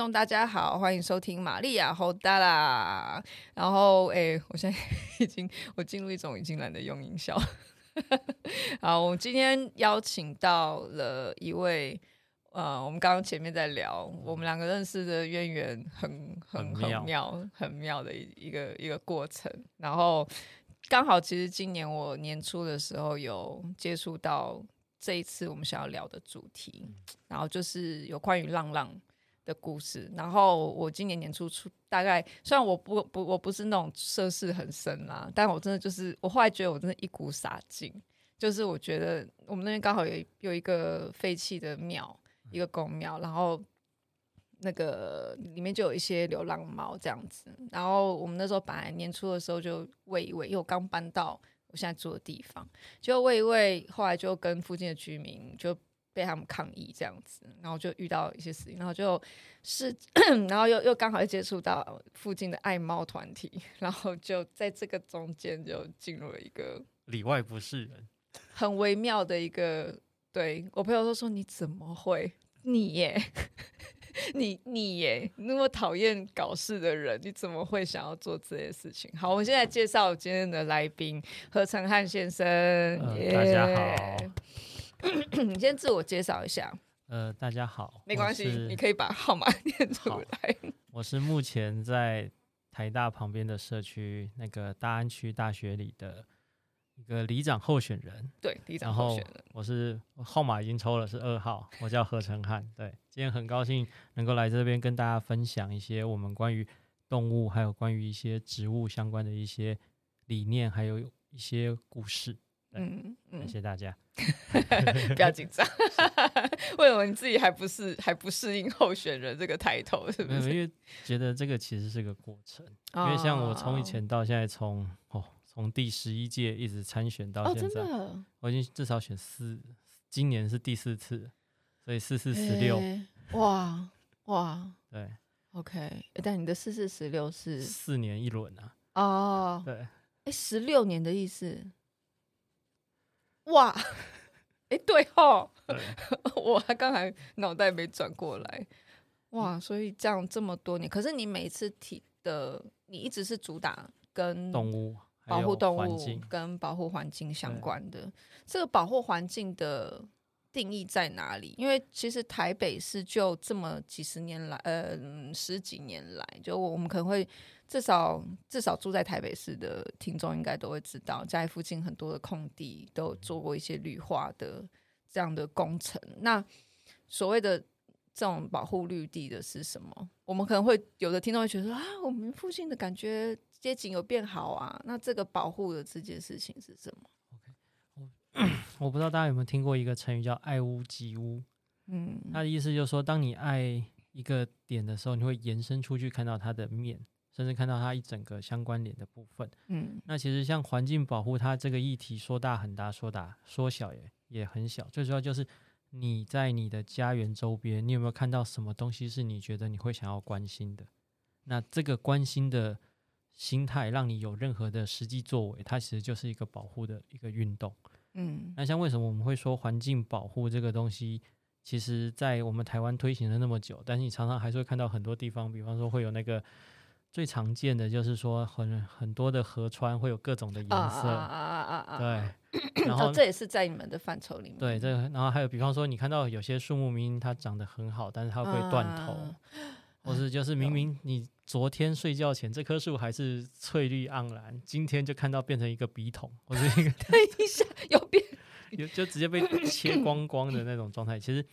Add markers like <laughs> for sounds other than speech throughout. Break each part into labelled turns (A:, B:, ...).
A: 众大家好，欢迎收听玛利亚侯达啦。然后，哎，我现在 <laughs> 已经我进入一种已经懒得用音效。<laughs> 好，我今天邀请到了一位，呃，我们刚刚前面在聊，我们两个认识的渊源很很很妙，很妙，很妙的一一个一个过程。然后刚好，其实今年我年初的时候有接触到。这一次我们想要聊的主题，然后就是有关于浪浪的故事。然后我今年年初出，大概虽然我不不我不是那种涉世很深啦，但我真的就是我后来觉得我真的一股傻劲，就是我觉得我们那边刚好有有一个废弃的庙，一个宫庙，然后那个里面就有一些流浪猫这样子。然后我们那时候本来年初的时候就喂一喂，因为我刚搬到。我现在住的地方，就喂一喂，后来就跟附近的居民就被他们抗议这样子，然后就遇到一些事情，然后就是，<clears throat> 然后又又刚好又接触到附近的爱猫团体，然后就在这个中间就进入了一个
B: 里外不是人，
A: 很微妙的一个。对我朋友都说，你怎么会你耶？<laughs> 你你耶，那么讨厌搞事的人，你怎么会想要做这些事情？好，我们现在介绍今天的来宾何成汉先生。
B: 呃 yeah、大家好，
A: 你先自我介绍一下。
B: 呃，大家好，
A: 没关系，你可以把号码 <laughs> 念出来。
B: 我是目前在台大旁边的社区，那个大安区大学里的。一个里长候选人，
A: 对，里长候选人，
B: 我是号码已经抽了，是二号，我叫何成汉。对，今天很高兴能够来这边跟大家分享一些我们关于动物，还有关于一些植物相关的一些理念，还有一些故事。嗯感，谢谢大家。<laughs>
A: 不要紧张 <laughs> <laughs> 为什么你自己还不是还不适应候选人这个抬头？是不是？
B: 因为觉得这个其实是个过程，哦、因为像我从以前到现在从，从哦。从第十一届一直参选到现在，哦、我已经至少选四，今年是第四次，所以四四十六，
A: 欸，哇哇，
B: 对
A: ，OK，欸，但你的四四十六是
B: 四年一轮啊？
A: 哦，
B: 对，
A: 哎，欸，十六年的意思，哇，哎，欸，对哦，对。<laughs> 我还刚才脑袋没转过来，哇，所以这样这么多年，可是你每次提的，你一直是主打跟
B: 动物。
A: 保护动物跟保护环境相关的，这个保护环境的定义在哪里？因为其实台北市就这么几十年来，呃，十几年来，就我们可能会至少至少住在台北市的听众应该都会知道，在附近很多的空地都做过一些绿化的这样的工程。那所谓的这种保护绿地的是什么？我们可能会有的听众会觉得啊，我们附近的感觉。街景有变好啊？那这个保护的这件事情是什
B: 么我我不知道大家有没有听过一个成语叫“爱屋及乌”。嗯，它的意思就是说，当你爱一个点的时候，你会延伸出去看到它的面，甚至看到它一整个相关联的部分。嗯，那其实像环境保护，它这个议题说大很大，说大说小也也很小。最主要就是你在你的家园周边，你有没有看到什么东西是你觉得你会想要关心的？那这个关心的。心态让你有任何的实际作为，它其实就是一个保护的一个运动。嗯，那像为什么我们会说环境保护这个东西，其实在我们台湾推行了那么久，但是你常常还是会看到很多地方，比方说会有那个最常见的就是说很很多的河川会有各种的颜色啊啊啊啊，对，<clears throat> 然后、哦、
A: 这也是在你们的范畴里面。
B: 对，这然后还有比方说你看到有些树木明明它长得很好，但是它会断头。啊或是就是明明你昨天睡觉前这棵树还是翠绿盎然，今天就看到变成一个笔筒，或者一个 <laughs>
A: 等一下有变，<laughs>
B: 有就直接被切光光的那种状态。其实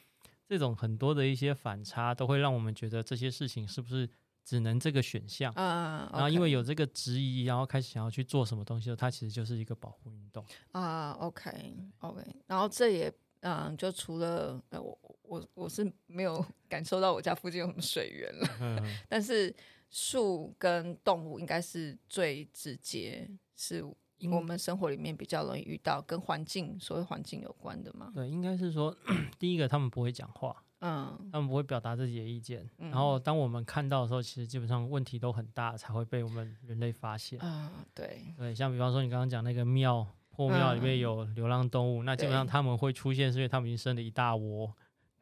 B: 这种很多的一些反差，都会让我们觉得这些事情是不是只能这个选项啊？然后因为有这个质疑，然后开始想要去做什么东西，它其实就是一个保护运动
A: 啊。OK OK，然后这也。嗯，就除了呃，我我我是没有 <laughs> 感受到我家附近有什么水源了，嗯、但是树跟动物应该是最直接，是我们生活里面比较容易遇到跟环境，所谓环境有关的嘛。
B: 对，应该是说第一个他们不会讲话，嗯，他们不会表达自己的意见，嗯、然后当我们看到的时候，其实基本上问题都很大，才会被我们人类发现。
A: 啊、嗯，对，
B: 对，像比方说你刚刚讲那个庙。破庙里面有流浪动物，嗯、那基本上他们会出现，是因为他们已经生了一大窝，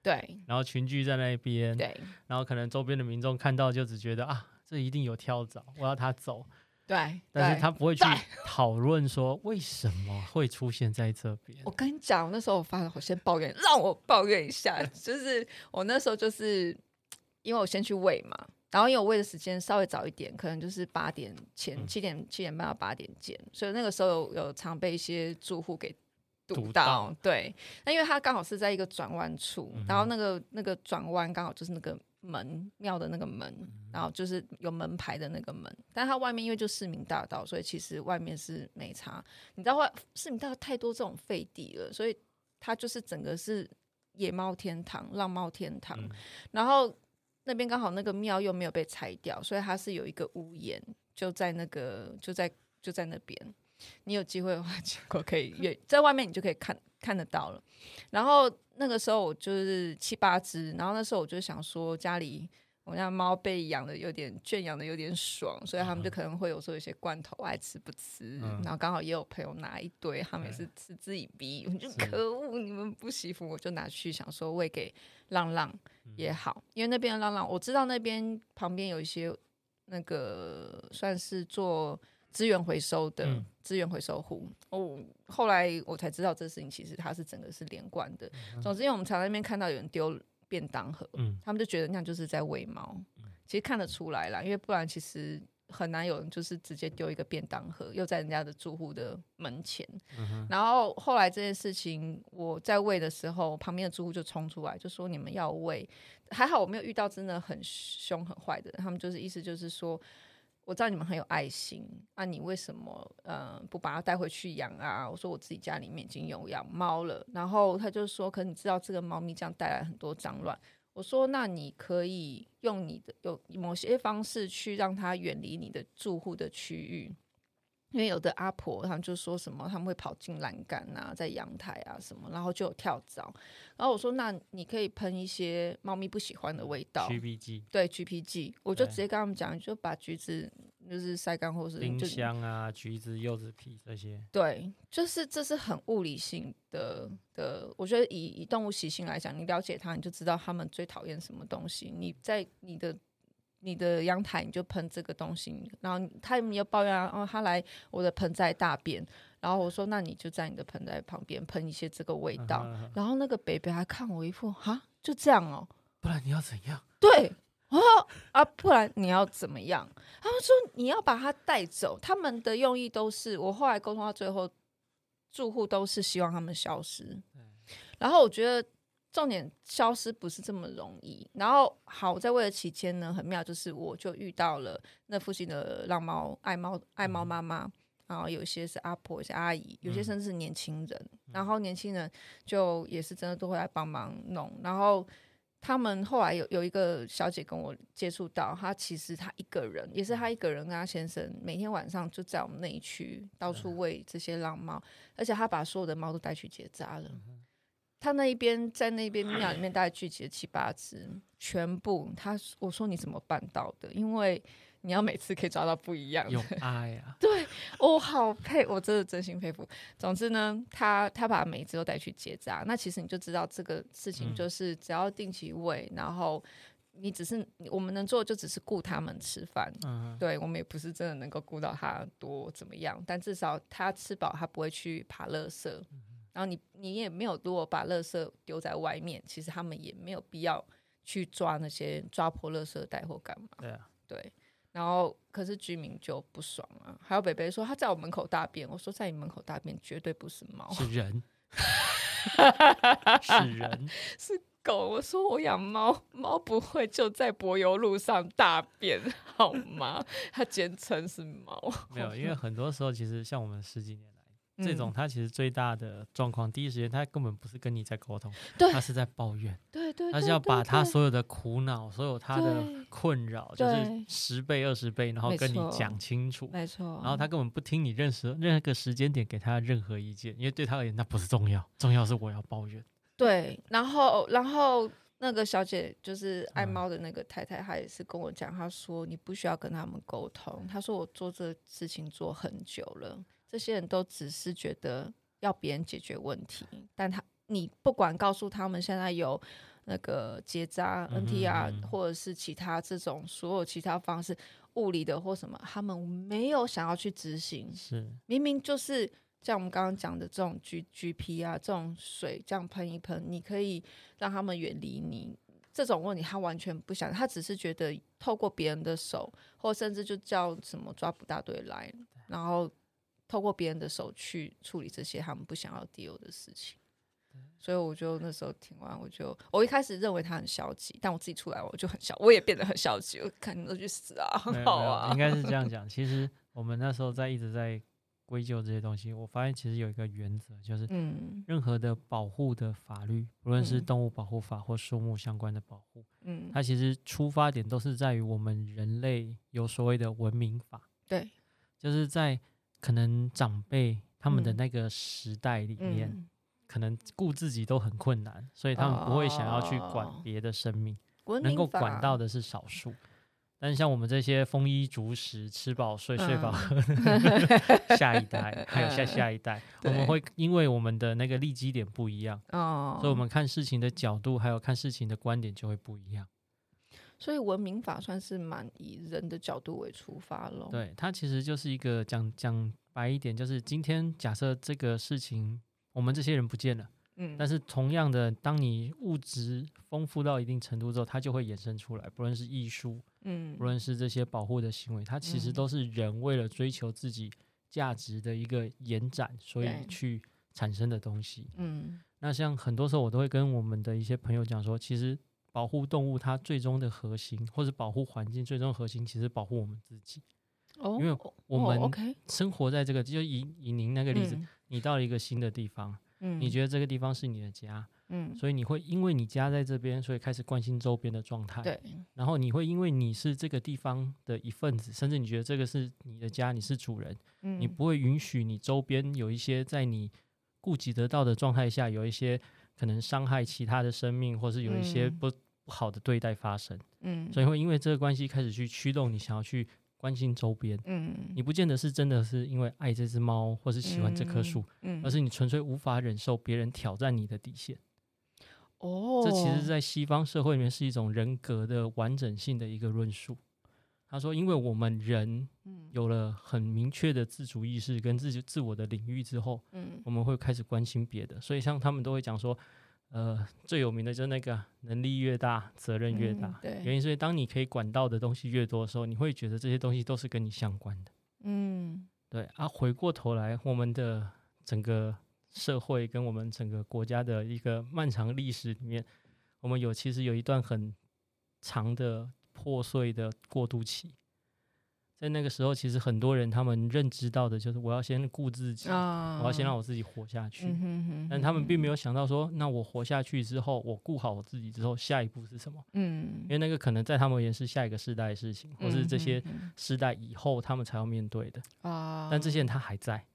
A: 对，
B: 然后群聚在那边，
A: 对，
B: 然后可能周边的民众看到就只觉得啊，这一定有跳蚤，我要他走。
A: 对，
B: 但是他不会去讨论说为什么会出现在这边。
A: 我跟你讲，那时候我发了，我先抱怨，让我抱怨一下，<laughs> 就是我那时候就是因为我先去喂嘛，然后因为我喂的时间稍微早一点，可能就是八点前，七点七点半到八点见，所以那个时候有，有常被一些住户给堵到。对，那因为它刚好是在一个转弯处，嗯、然后那个那个转弯刚好就是那个。门庙的那个门，然后就是有门牌的那个门，但它外面因为就市民大道，所以其实外面是没差。你知道外市民大道太多这种废地了，所以它就是整个是野猫天堂、浪猫天堂。嗯、然后那边刚好那个庙又没有被拆掉，所以它是有一个屋檐，就在那个就在就在那边。你有机会的话，<laughs> 结果可以远在外面，你就可以看看得到了。然后那个时候我就是七八只，然后那时候我就想说，家里我家猫被养的有点圈养的有点爽，所以他们就可能会有时候有些罐头爱吃不吃。嗯、然后刚好也有朋友拿一堆，他们也是嗤之以鼻，我就可恶，你们不惜福，我就拿去想说喂给浪浪也好，因为那边的浪浪我知道那边旁边有一些那个算是做。资源回收的资源回收户、嗯、哦，后来我才知道这事情其实它是整个是连贯的。嗯、总之，因为我们常在那边看到有人丢便当盒，嗯、他们就觉得那样就是在喂猫。嗯、其实看得出来啦，因为不然其实很难有人就是直接丢一个便当盒，又在人家的住户的门前。嗯、然后后来这件事情我在喂的时候，旁边的住户就冲出来就说：“你们要喂？”还好我没有遇到真的很凶很坏的人，他们就是意思就是说。我知道你们很有爱心，那、啊、你为什么呃不把它带回去养啊？我说我自己家里面已经有养猫了，然后他就说，可你知道这个猫咪这样带来很多脏乱。我说那你可以用你的有某些方式去让它远离你的住户的区域。因为有的阿婆，他们就说什么他们会跑进栏杆啊，在阳台啊什么，然后就有跳蚤。然后我说，那你可以喷一些猫咪不喜欢的味道
B: ，GP 剂，
A: 对，GP 剂，我就直接跟他们讲，就把橘子就是晒干，或是
B: 丁香啊、橘子、柚子皮这些。
A: 对，就是这是很物理性的的。我觉得以以动物习性来讲，你了解它，你就知道它们最讨厌什么东西。你在你的。你的阳台你就喷这个东西，然后他们又抱怨啊，哦，他来我的盆栽大便，然后我说那你就在你的盆栽旁边喷一些这个味道，啊、哈哈然后那个北北还看我一副哈，就这样哦，
B: 不然你要怎样？
A: 对，哦啊，不然你要怎么样？他们说你要把它带走，他们的用意都是，我后来沟通到最后，住户都是希望他们消失，对然后我觉得。重点消失不是这么容易。然后好，在为了期间呢，很妙，就是我就遇到了那附近的浪猫爱猫爱猫妈妈，然后有些是阿婆，有些阿姨，有些甚至是年轻人。然后年轻人就也是真的都会来帮忙弄。然后他们后来有有一个小姐跟我接触到，她其实她一个人，也是她一个人跟她先生，每天晚上就在我们那一区到处喂这些浪猫，而且她把所有的猫都带去结扎了。他那一边在那边庙里面 <laughs> 大概聚集了七八只，全部他我说你怎么办到的？因为你要每次可以抓到不一样的，
B: 有爱啊！
A: 对，我好佩，我真的真心佩服。总之呢，他他把每一只都带去结扎，那其实你就知道这个事情就是只要定期喂，然后你只是我们能做的就只是顾他们吃饭，嗯，对我们也不是真的能够顾到他多怎么样，但至少他吃饱，他不会去爬垃圾。然后你你也没有，如果把垃圾丢在外面，其实他们也没有必要去抓那些抓破垃圾袋或干嘛。
B: 对啊，
A: 对。然后可是居民就不爽啊，还有北北说他在我门口大便，我说在你门口大便绝对不是猫，
B: 是人，<laughs> 是人，
A: 是狗。我说我养猫，猫不会就在柏油路上大便好吗？它简称是猫。
B: 没有，因为很多时候其实像我们十几年。这种他其实最大的状况，嗯、第一时间他根本不是跟你在沟通，他是在抱怨，
A: 对对，
B: 他是要把他所有的苦恼、所有他的困扰，就是十倍、二十倍，然后跟你讲清楚，
A: 没错。
B: 然后他根本不听你任何任何个时间点给他任何意见，因为对他而言那不是重要，重要是我要抱怨。
A: 对，然后然后那个小姐就是爱猫的那个太太，她也是跟我讲，她说你不需要跟他们沟通，她说我做这事情做很久了。这些人都只是觉得要别人解决问题，但他你不管告诉他们现在有那个结扎、NTR 或者是其他这种所有其他方式，物理的或什么，他们没有想要去执行。
B: 是
A: 明明就是像我们刚刚讲的这种 G GP 啊，这种水这样喷一喷，你可以让他们远离你。这种问题他完全不想，他只是觉得透过别人的手，或甚至就叫什么抓捕大队来，然后透过别人的手去处理这些他们不想要 deal 的事情。所以我就那时候听完，我就我一开始认为他很消极，但我自己出来我就很消，我也变得很消极。我看你都去死啊，很好啊，
B: 应该是这样 <laughs> 讲。其实我们那时候在一直在归咎这些东西，我发现其实有一个原则，就是嗯，任何的保护的法律，无论是动物保护法或树木相关的保护，嗯，它其实出发点都是在于我们人类有所谓的文明法，
A: 对，
B: 就是在可能长辈他们的那个时代里面。可能顾自己都很困难，所以他们不会想要去管别的生命，
A: 哦、
B: 能够管到的是少数。但是像我们这些丰衣足食、吃饱睡、睡饱喝，<laughs> 嗯、下一代还有下下一代，嗯、我们会因为我们的那个立基点不一样，哦、所以我们看事情的角度还有看事情的观点就会不一样。
A: 所以文明法算是蛮以人的角度为出发咯。
B: 对，它其实就是一个讲讲白一点，就是今天假设这个事情。我们这些人不见了，嗯，但是同样的，当你物质丰富到一定程度之后，它就会衍生出来，不论是艺术，嗯，不论是这些保护的行为，它其实都是人为了追求自己价值的一个延展，所以去产生的东西，嗯。那像很多时候，我都会跟我们的一些朋友讲说，其实保护动物它最终的核心，或者保护环境最终核心，其实保护我们自己。哦，因为我们生活在这个，就以以您那个例子。你到了一个新的地方，嗯，你觉得这个地方是你的家，嗯，所以你会因为你家在这边，所以开始关心周边的状态，对，然后你会因为你是这个地方的一份子，甚至你觉得这个是你的家，你是主人，嗯，你不会允许你周边有一些在你顾及得到的状态下，有一些可能伤害其他的生命，或是有一些不不好的对待发生，嗯，所以会因为这个关系开始去驱动你想要去。关心周边，嗯，你不见得是真的是因为爱这只猫，或是喜欢这棵树，嗯，而是你纯粹无法忍受别人挑战你的底线。哦，这其实，在西方社会里面是一种人格的完整性的一个论述。他说，因为我们人有了很明确的自主意识跟自自我的领域之后，嗯，我们会开始关心别的。所以，像他们都会讲说。呃，最有名的就是那个能力越大，责任越大。嗯、对，原因是当你可以管到的东西越多的时候，你会觉得这些东西都是跟你相关的。嗯，对啊。回过头来，我们的整个社会跟我们整个国家的一个漫长历史里面，我们有其实有一段很长的破碎的过渡期。在那个时候，其实很多人他们认知到的就是我要先顾自己，哦、我要先让我自己活下去。嗯、哼哼，但他们并没有想到说，那我活下去之后，我顾好我自己之后，下一步是什么？嗯，因为那个可能在他们而言是下一个世代的事情，或是这些世代以后他们才要面对的。啊、嗯，但这些人他还在，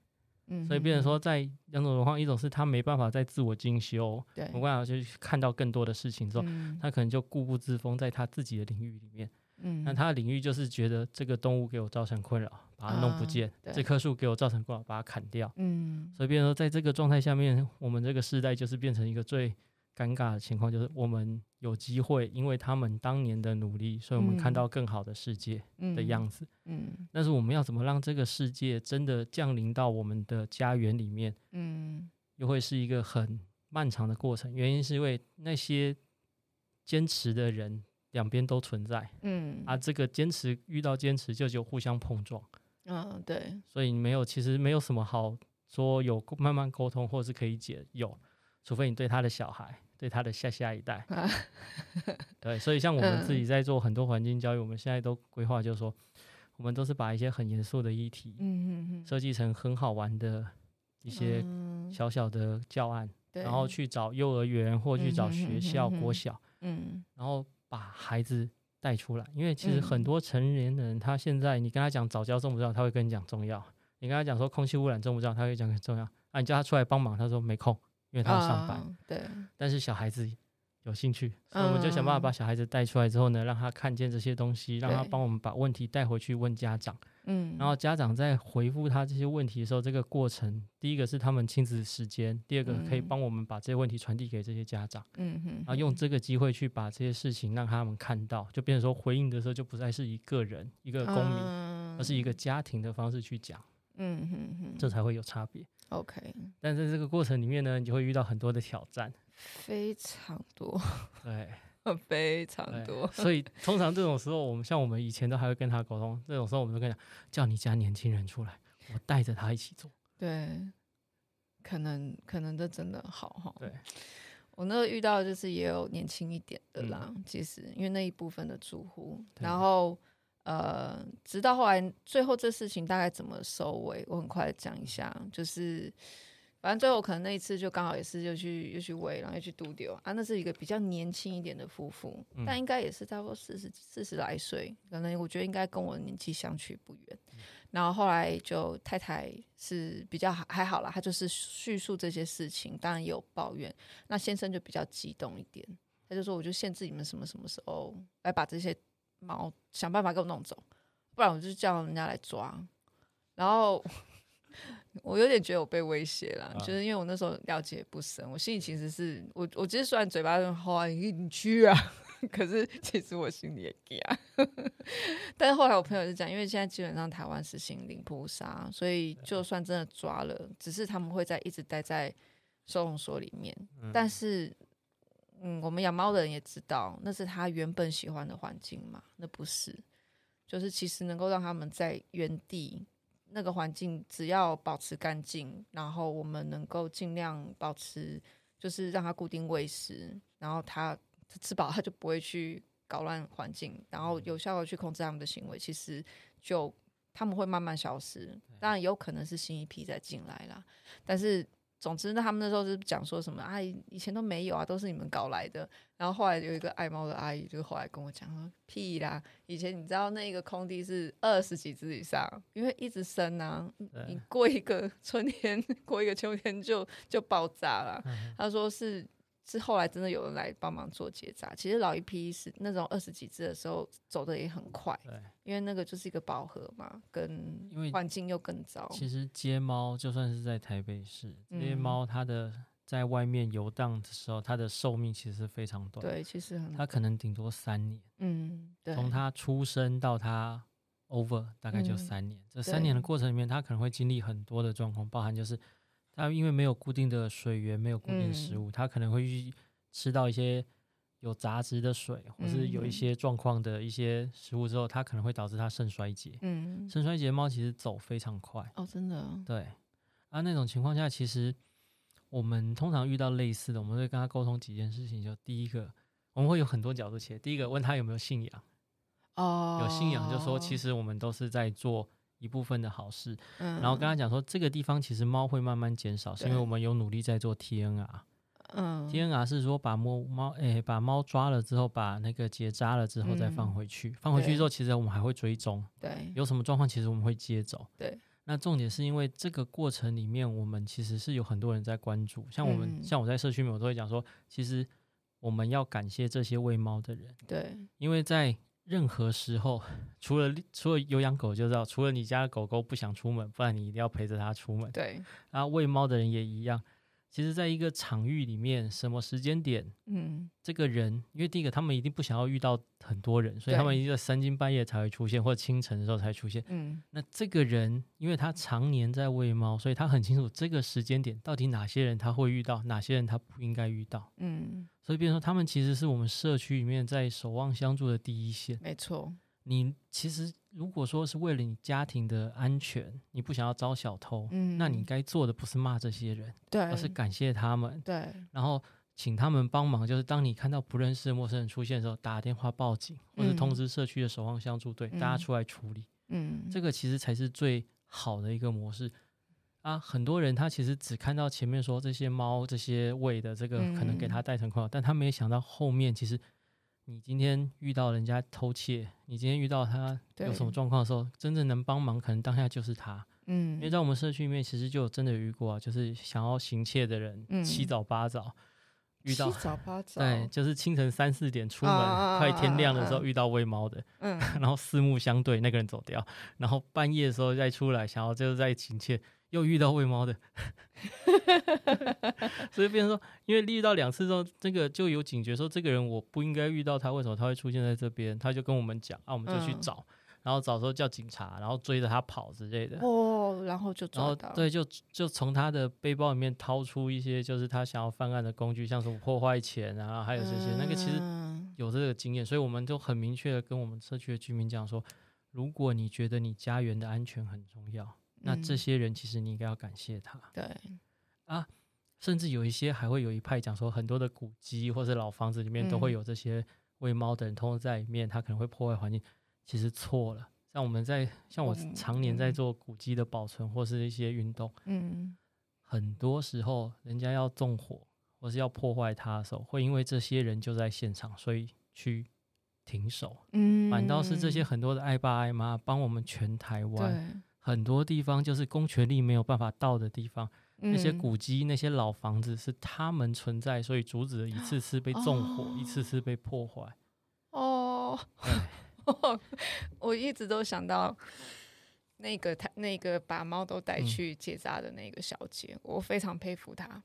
B: 嗯、所以变成说，在两种情况，一种是他没办法再自我精修，对，没办法去看到更多的事情之后，嗯、他可能就固步自封在他自己的领域里面。嗯，那他的领域就是觉得这个动物给我造成困扰，把它弄不见；啊、这棵树给我造成困扰，把它砍掉。嗯，所以变成说，在这个状态下面，我们这个时代就是变成一个最尴尬的情况，就是我们有机会，因为他们当年的努力，所以我们看到更好的世界的样子。嗯，嗯，但是我们要怎么让这个世界真的降临到我们的家园里面？嗯，又会是一个很漫长的过程。原因是因为那些坚持的人。两边都存在，嗯，啊，这个坚持遇到坚持就就互相碰撞，
A: 嗯，对，
B: 所以没有，其实没有什么好说有慢慢沟通或是可以解，有，除非你对他的小孩，对他的下下一代，啊、<laughs> 对，所以像我们自己在做很多环境教育，嗯、我们现在都规划，就是说，我们都是把一些很严肃的议题，嗯设计成很好玩的一些小小的教案，嗯、然后去找幼儿园或去。找学校、嗯、国小，嗯，然后。把孩子带出来，因为其实很多成年人，他现在你跟他讲早教重不重要，他会跟你讲重要；你跟他讲说空气污染重不重要，他会讲很重要。啊，你叫他出来帮忙，他说没空，因为他要上班。啊、对。但是小孩子有兴趣，所以我们就想办法把小孩子带出来之后呢，让他看见这些东西，让他帮我们把问题带回去问家长。嗯，然后家长在回复他这些问题的时候，这个过程，第一个是他们亲子时间，第二个可以帮我们把这些问题传递给这些家长。嗯哼，然后用这个机会去把这些事情让他们看到，就变成说回应的时候就不再是一个人一个公民，而是一个家庭的方式去讲。嗯哼哼，这才会有差别。OK，但在这个过程里面呢，你就会遇到很多的挑战。
A: 非常多，<laughs>
B: 对，
A: 非常多。
B: 所以通常这种时候，我们像我们以前都还会跟他沟通。这种时候，我们就跟他讲，叫你家年轻人出来，我带着他一起做。
A: 对，可能可能这真的好哈。
B: 对，
A: 我那个遇到就是也有年轻一点的啦，嗯、其实因为那一部分的住户，然后呃，直到后来最后这事情大概怎么收尾，我很快讲一下，就是。反正最后可能那一次就刚好也是又去又去喂，然后又去丢丢啊。那是一个比较年轻一点的夫妇，嗯、但应该也是差不多四十四十来岁，可能我觉得应该跟我年纪相去不远。嗯、然后后来就太太是比较还还好啦，她就是叙述这些事情，当然也有抱怨。那先生就比较激动一点，他就说：“我就限制你们什么什么时候来把这些猫想办法给我弄走，不然我就叫人家来抓。”然后。我有点觉得我被威胁了，啊、就是因为我那时候了解不深，我心里其实是我，我其实虽然嘴巴上好啊，你你去啊，<laughs> 可是其实我心里也惊。<laughs> 但是后来我朋友就讲，因为现在基本上台湾实行零扑杀，所以就算真的抓了，只是他们会在一直待在收容所里面。嗯、但是，嗯，我们养猫的人也知道，那是他原本喜欢的环境嘛，那不是，就是其实能够让他们在原地。那个环境只要保持干净，然后我们能够尽量保持，就是让它固定喂食，然后它吃饱，它就不会去搞乱环境，然后有效的去控制它们的行为，其实就他们会慢慢消失。当然有可能是新一批再进来啦，但是。总之，那他们那时候是讲说什么啊？以前都没有啊，都是你们搞来的。然后后来有一个爱猫的阿姨，就后来跟我讲说：“屁啦，以前你知道那个空地是二十几只以上，因为一直生啊，你过一个春天，<laughs> 过一个秋天就就爆炸了。嗯”他说是。是后来真的有人来帮忙做结扎。其实老一批是那种二十几只的时候走的也很快，对，因为那个就是一个饱和嘛，跟环境又更糟。
B: 其实街猫就算是在台北市，这些猫它的在外面游荡的时候，它的寿命其实非常短。
A: 对，其实很
B: 它可能顶多三年。嗯，对。从它出生到它 over 大概就三年，嗯、这三年的过程里面，它可能会经历很多的状况，包含就是。它因为没有固定的水源，没有固定食物，它、嗯、可能会去吃到一些有杂质的水，或是有一些状况的一些食物之后，它可能会导致它肾衰竭。嗯，肾衰竭的猫其实走非常快
A: 哦，真的。
B: 对啊，那种情况下，其实我们通常遇到类似的，我们会跟他沟通几件事情。就第一个，我们会有很多角度切。第一个，问他有没有信仰。哦，有信仰，就说其实我们都是在做。一部分的好事，嗯、然后跟他讲说，这个地方其实猫会慢慢减少，是因为我们有努力在做 TNR。嗯，TNR 是说把猫猫诶把猫抓了之后，把那个结扎了之后再放回去，嗯、放回去之后，其实我们还会追踪，对，有什么状况，其实我们会接走。对，那重点是因为这个过程里面，我们其实是有很多人在关注，像我们、嗯、像我在社区里面，我都会讲说，其实我们要感谢这些喂猫的人，对，因为在。任何时候，除了除了有养狗就知道，除了你家的狗狗不想出门，不然你一定要陪着它出门。对，然后喂猫的人也一样。其实，在一个场域里面，什么时间点，嗯，这个人，因为第一个，他们一定不想要遇到很多人，所以他们一定在三更半夜才会出现，或者清晨的时候才出现。嗯，那这个人，因为他常年在喂猫，所以他很清楚这个时间点到底哪些人他会遇到，哪些人他不应该遇到。嗯，所以，变成说，他们其实是我们社区里面在守望相助的第一线。
A: 没错。
B: 你其实如果说是为了你家庭的安全，你不想要招小偷，嗯，那你该做的不是骂这些人，对，而是感谢他们，对，然后请他们帮忙。就是当你看到不认识的陌生人出现的时候，打电话报警，或者通知社区的守望相助队，嗯，大家出来处理，嗯，这。个其实才是最好的一个模式。啊。很多人他其实只看到前面说这些猫这些喂的这个可能给他带成困扰，嗯，但他没想到后面其实。你今天遇到人家偷窃，你今天遇到他有什么状况的时候，真正能帮忙，可能当下就是他。嗯，因为在我们社区里面，其实就真的遇过啊，就是想要行窃的人，嗯、七早八早遇到
A: 七早八 <laughs> 早，
B: 对，就是清晨三四点出门，啊、快天亮的时候遇到喂猫的，嗯，<laughs> 然后四目相对，那个人走掉，然后半夜的时候再出来，想要就是再亲切，又遇到喂猫的，<laughs> 所以变成说，因为遇到两次之后，这个就有警觉，说这个人我不应该遇到他，为什么他会出现在这边？他就跟我们讲，啊，我们就去找。嗯然后找时候叫警察，然后追着他跑之类的。
A: 哦，然后就抓到。
B: 对，就就从他的背包里面掏出一些，就是他想要犯案的工具，像什么破坏钱啊，还有这些。嗯、那个其实有这个经验，所以我们就很明确的跟我们社区的居民讲说，如果你觉得你家园的安全很重要，那这些人其实你应该要感谢他。嗯、对。啊，甚至有一些还会有一派讲说，很多的古迹或是老房子里面都会有这些喂猫的人，通常在里面，他可能会破坏环境。其实错了，像我们在像我常年在做古迹的保存或是一些运动，嗯，很多时候人家要纵火或是要破坏它的时候，会因为这些人就在现场，所以去停手，嗯，反倒是这些很多的爱爸爱妈帮我们全台湾很多地方就是公权力没有办法到的地方，那些古迹那些老房子是他们存在，所以阻止了一次次被纵火，一次次被破坏，哦。<laughs>
A: 我一直都想到那个他那个把猫都带去结扎的那个小姐，嗯、我非常佩服她，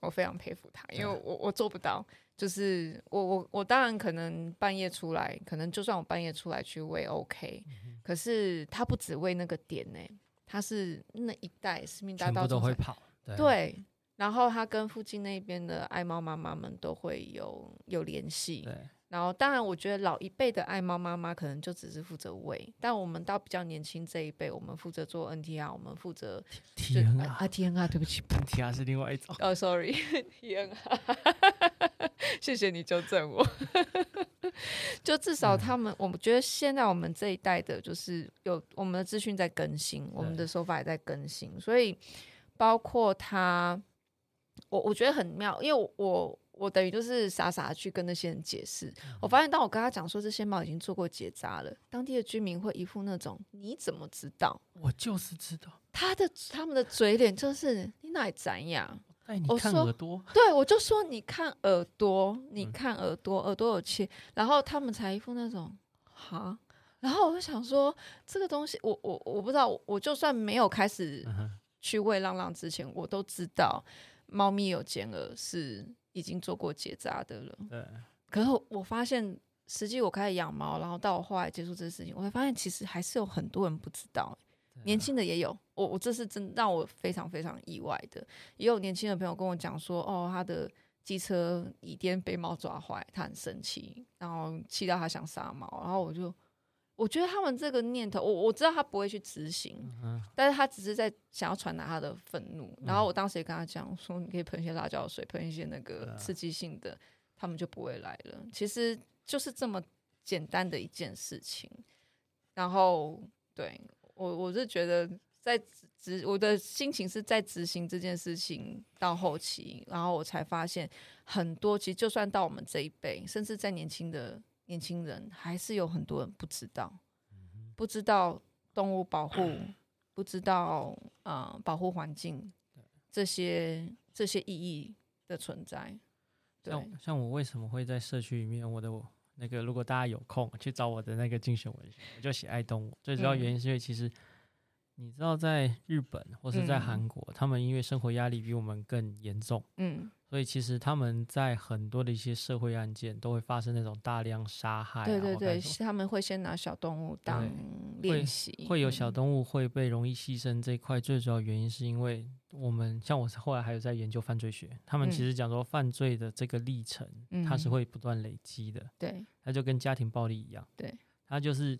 A: 我非常佩服她，因为我我做不到，就是我我我当然可能半夜出来，可能就算我半夜出来去喂 OK，、嗯、可是他不只喂那个点呢、欸，他是那一带市民大道
B: 都会跑，对，
A: 对，然后他跟附近那边的爱猫妈妈们都会有有联系，对。然后，当然，我觉得老一辈的爱猫妈妈可能就只是负责喂，但我们到比较年轻这一辈，我们负责做 NTR，我们负责 <laughs>
B: TNR
A: 啊 TNR，对不起
B: ，NTR 是另外一种。
A: 哦、oh,，sorry，TNR，<laughs> 谢谢你纠正我。<laughs> 就至少他们，嗯、我们觉得现在我们这一代的，就是有我们的资讯在更新，我们的手法也在更新，所以包括他，我我觉得很妙，因为我。我我等于就是傻傻的去跟那些人解释，我发现当我跟他讲说这些猫已经做过结扎了，当地的居民会一副那种你怎么知道？
B: 我就是知道。
A: 他的他们的嘴脸就是你哪里怎样？
B: 哎，你看耳朵。
A: 对，我就说你看耳朵，你看耳朵，耳朵有切，然后他们才一副那种哈，然后我就想说这个东西，我我我不知道，我就算没有开始去喂浪浪之前，我都知道猫咪有尖耳是。已经做过结扎的了，对。可是我发现，实际我开始养猫，然后到我后来接触这个事情，我会发现其实还是有很多人不知道，啊、年轻的也有。我我这是真让我非常非常意外的，也有年轻的朋友跟我讲说，哦，他的机车椅垫被猫抓坏，他很生气，然后气到他想杀猫，然后我就。我觉得他们这个念头，我我知道他不会去执行，嗯、但是他只是在想要传达他的愤怒。嗯、然后我当时也跟他讲说，你可以喷一些辣椒水，喷一些那个刺激性的，嗯、他们就不会来了。其实就是这么简单的一件事情。然后，对我我是觉得在执我的心情是在执行这件事情到后期，然后我才发现很多，其实就算到我们这一辈，甚至在年轻的。年轻人还是有很多人不知道，不知道动物保护，不知道呃保护环境这些这些意义的存在。对，
B: 像像我为什么会在社区里面，我的那个如果大家有空去找我的那个竞选文学，我就写爱动物。最主要原因是因为其实你知道，在日本或是在韩国，嗯、他们因为生活压力比我们更严重。嗯。所以其实他们在很多的一些社会案件都会发生那种大量杀害、啊。
A: 对对对，他们会先拿小动物当练习，
B: 会有小动物会被容易牺牲这一块。最主要原因是因为我们像我后来还有在研究犯罪学，他们其实讲说犯罪的这个历程，嗯、它是会不断累积的。对，它就跟家庭暴力一样。对，它就是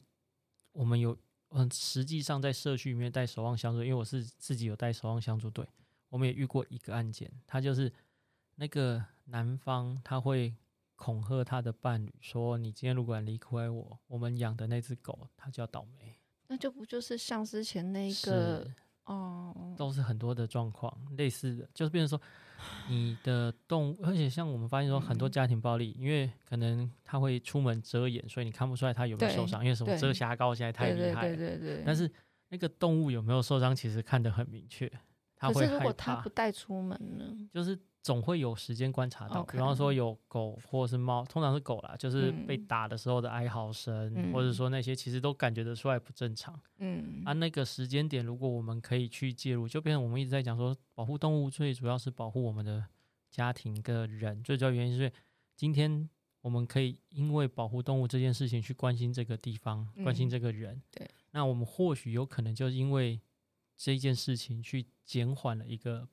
B: 我们有嗯，实际上在社区里面带守望相助，因为我是自己有带守望相助队，我们也遇过一个案件，它就是。那个男方他会恐吓他的伴侣说：“你今天如果离开我，我们养的那只狗它就要倒霉。”
A: 那就不就是像之前那
B: 个哦，都是很多的状况类似的，就是变成说你的动物，而且像我们发现说很多家庭暴力，嗯、因为可能他会出门遮掩，所以你看不出来他有没有受伤，因为什么遮瑕膏现在太厉害了。对对对对对。但是那个动物有没有受伤，其实看得很明确。
A: 可是如果他不带出门呢？
B: 就是总会有时间观察到.比方说有狗或者是猫，通常是狗啦，就是被打的时候的哀嚎声，嗯、或者说那些其实都感觉得出来不正常。嗯，啊，那个时间点，如果我们可以去介入，就变成我们一直在讲说，保护动物最主要是保护我们的家庭跟人，最主要原因是因为今天。我们可以因为保护动物这件事情去关心这个地方，嗯、关心这个人。
A: 对，
B: 那我们或许有可能就是因为这件事情去减缓了一个。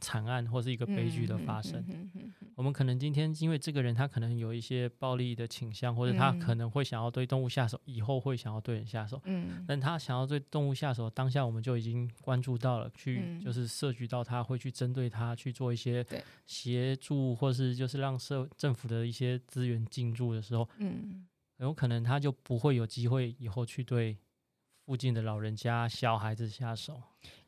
B: 惨案或是一个悲剧的发生，我们可能今天因为这个人他可能有一些暴力的倾向，或者他可能会想要对动物下手，以后会想要对人下手。嗯，但他想要对动物下手，当下我们就已经关注到了，去就是涉及到他会去针对他去做一些协助，或是就是让社政府的一些资源进驻的时候，嗯，有可能他就不会有机会以后去对附近的老人家、小孩子下手。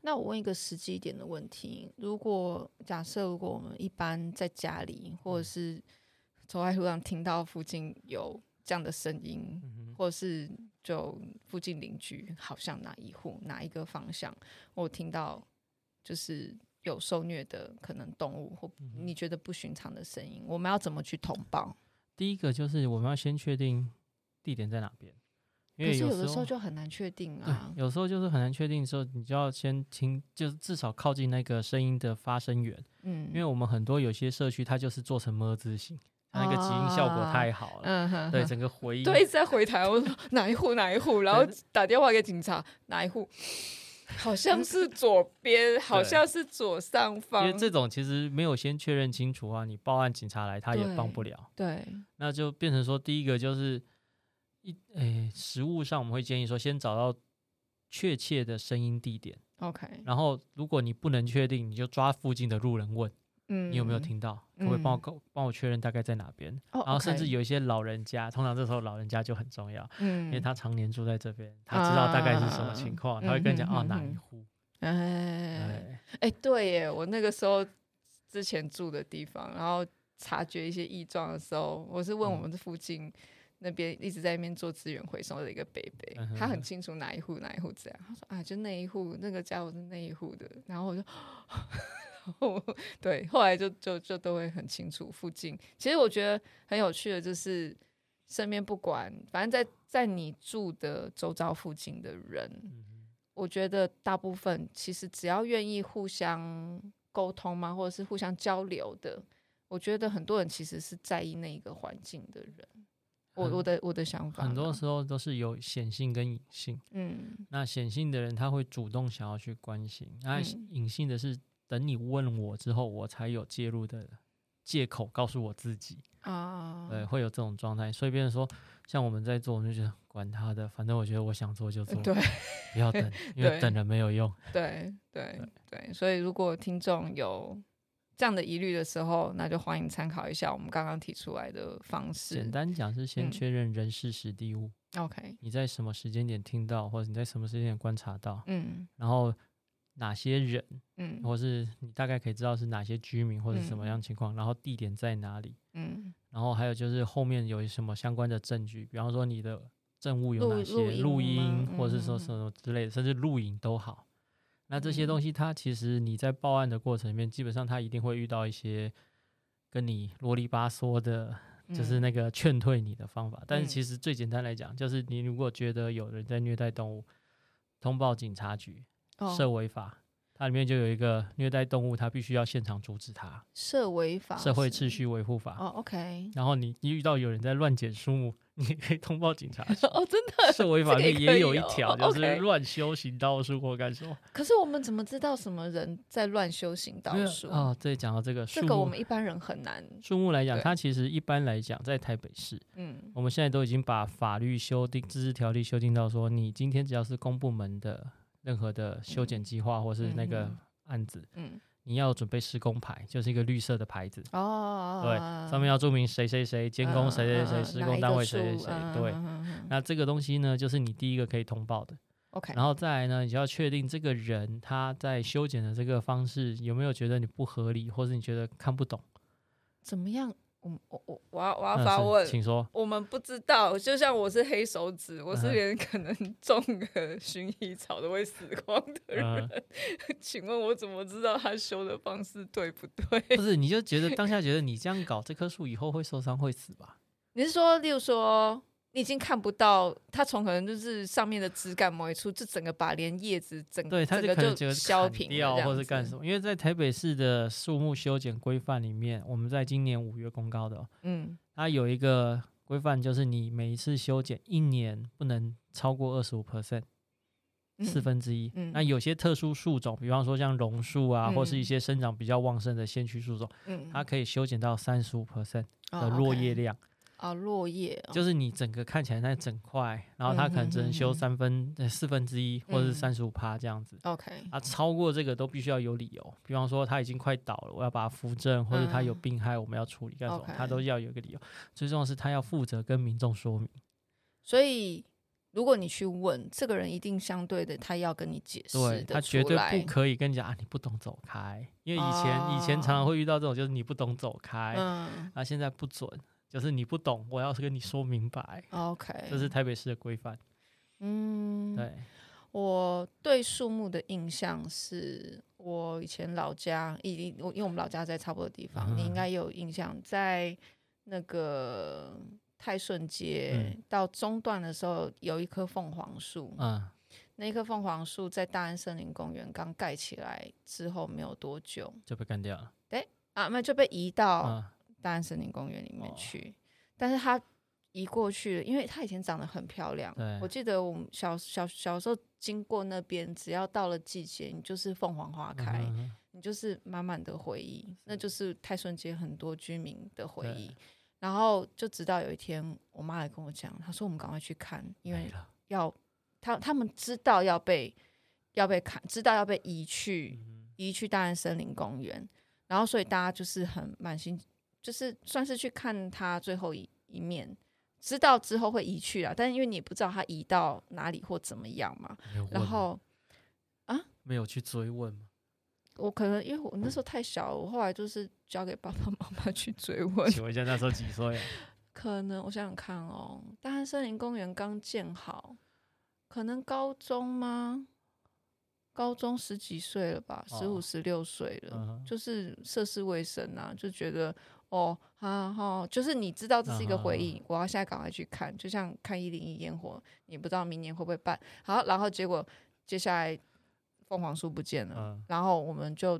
A: 那我问一个实际一点的问题：如果假设，如果我们一般在家里或者是走在路上听到附近有这样的声音，嗯、或者是就附近邻居好像哪一户哪一个方向，我听到就是有受虐的可能动物或你觉得不寻常的声音，我们要怎么去通报？
B: 第一个就是我们要先确定地点在哪边。因为有
A: 可是有的时候就很难确定啊，
B: 有时候就是很难确定的时候，你就要先听，就是至少靠近那个声音的发声源。嗯，因为我们很多有些社区它就是做成么字形，它那个集音效果太好了。嗯哼，对，整个回音。
A: 对，一直在回台，我说哪一户哪一户，然后打电话给警察，哪一户？好像是左边，好像是左上方。
B: 因为这种其实没有先确认清楚啊，你报案警察来他也帮不了。
A: 对，
B: 那就变成说第一个就是。一诶，实物上我们会建议说，先找到确切的声音地点。
A: OK，
B: 然后如果你不能确定，你就抓附近的路人问，嗯，你有没有听到？可不可以帮我帮我确认大概在哪边？然后甚至有一些老人家，通常这时候老人家就很重要，嗯，因为他常年住在这边，他知道大概是什么情况，他会跟你讲哦，哪一户？
A: 哎，哎，对耶，我那个时候之前住的地方，然后察觉一些异状的时候，我是问我们这附近。那边一直在那边做资源回收的一个北北，他很清楚哪一户哪一户这样。他说啊，就那一户那个家伙是那一户的。然后我就，然后对，后来就就就都会很清楚附近。其实我觉得很有趣的，就是身边不管，反正在在你住的周遭附近的人，我觉得大部分其实只要愿意互相沟通嘛，或者是互相交流的，我觉得很多人其实是在意那一个环境的人。我我的我的想法，
B: 很多时候都是有显性跟隐性。嗯，那显性的人他会主动想要去关心，那隐性的是等你问我之后，我才有介入的借口，告诉我自己啊，对，会有这种状态。所以别人说，像我们在做，我们就觉得管他的，反正我觉得我想做就做，对，不要等，因为 <laughs> 等了没有用。
A: 对对对，所以如果听众有。这样的疑虑的时候，那就欢迎参考一下我们刚刚提出来的方式。
B: 简单讲是先确认人事时地物。
A: OK，、
B: 嗯、你在什么时间点听到，或者你在什么时间点观察到？嗯，然后哪些人？嗯，或是你大概可以知道是哪些居民或者什么样情况？嗯、然后地点在哪里？嗯，然后还有就是后面有什么相关的证据？比方说你的证物有哪些？录音，音，或者是说什么之类的，嗯、甚至录影都好。那这些东西，它其实你在报案的过程里面，基本上他一定会遇到一些跟你啰里吧嗦的，就是那个劝退你的方法。但是其实最简单来讲，就是你如果觉得有人在虐待动物，通报警察局，涉违法，它里面就有一个虐待动物，它必须要现场阻止它。
A: 社违法，
B: 社会秩序维护法。
A: 哦，OK。
B: 然后你你遇到有人在乱捡树木。你可以通报警察 <laughs>
A: 哦，真的，
B: 社违法律也有一条，就是乱修行道树或干什么。
A: 可是我们怎么知道什么人在乱修行道树？
B: 哦，对，讲到这个，
A: 这个我们一般人很难。
B: 树木来讲，它其实一般来讲，在台北市，嗯，我们现在都已经把法律修订、自治条例修订到说，你今天只要是公部门的任何的修剪计划或是那个案子，嗯。你要准备施工牌，就是一个绿色的牌子哦，对，上面要注明谁谁谁监工，谁谁谁施工单位谁谁谁，对，那这个东西呢，就是你第一个可以通报的，OK，然后再来呢，你就要确定这个人他在修剪的这个方式有没有觉得你不合理，或者你觉得看不懂，
A: 怎么样我我我我要我要发问，
B: 请说。
A: 我们不知道，就像我是黑手指，我是连可能种个薰衣草都会死光的人。嗯、<laughs> 请问我怎么知道他修的方式对不对？<laughs>
B: 不是，你就觉得当下觉得你这样搞这棵树以后会受伤会死吧？
A: 你是说，例如说？你已经看不到它从可能就是上面的枝干某一处，就整个把连叶子整
B: 对它
A: 就可能就削平
B: 掉，或是干什么？因为在台北市的树木修剪规范里面，我们在今年五月公告的，嗯，它有一个规范，就是你每一次修剪一年不能超过二十五 percent，四分之一。那有些特殊树种，比方说像榕树啊，嗯、或是一些生长比较旺盛的先驱树种，嗯，它可以修剪到三十五 percent 的落叶量。哦 okay
A: 啊，落叶、哦、
B: 就是你整个看起来那整块，然后它可能只能修三分、嗯、哼哼四分之一，或者是三十五趴这样子。OK，啊，超过这个都必须要有理由，比方说它已经快倒了，我要把它扶正，或者它有病害，我们要处理干什么，它、嗯、都要有一个理由。最重要是它要负责跟民众说明。
A: 所以如果你去问这个人，一定相对的他要跟你解释，
B: 对他绝对不可以跟你讲啊，你不懂走开，因为以前、哦、以前常常会遇到这种，就是你不懂走开，嗯，啊，现在不准。就是你不懂，我要是跟你说明白。OK，这是台北市的规范。嗯，对。
A: 我对树木的印象是，我以前老家，以我因为我们老家在差不多的地方，嗯、你应该有印象，在那个泰顺街到中段的时候，有一棵凤凰树。嗯，那棵凤凰树在大安森林公园刚盖起来之后没有多久
B: 就被干掉了。
A: 对啊，那就被移到。嗯大安森林公园里面去，哦、但是它移过去了，因为它以前长得很漂亮。我记得我们小小小时候经过那边，只要到了季节，你就是凤凰花开，嗯、你就是满满的回忆，那就是泰顺街很多居民的回忆。然后就直到有一天，我妈来跟我讲，她说我们赶快去看，因为要他他们知道要被要被砍，知道要被移去、嗯、移去大安森林公园，然后所以大家就是很满心。就是算是去看他最后一一面，知道之后会移去了，但是因为你也不知道他移到哪里或怎么样嘛，然后啊，
B: 没有去追问吗？
A: 我可能因为我那时候太小，我后来就是交给爸爸妈妈去追问。
B: 请问一下那时候几岁？<laughs>
A: 可能我想想看哦，大安森林公园刚建好，可能高中吗？高中十几岁了吧，十五十六岁了，哦嗯、就是涉世未深啊，就觉得。哦，好好，就是你知道这是一个回忆，啊、我要现在赶快去看，就像看一零一烟火，你不知道明年会不会办。好，然后结果接下来凤凰树不见了，嗯、然后我们就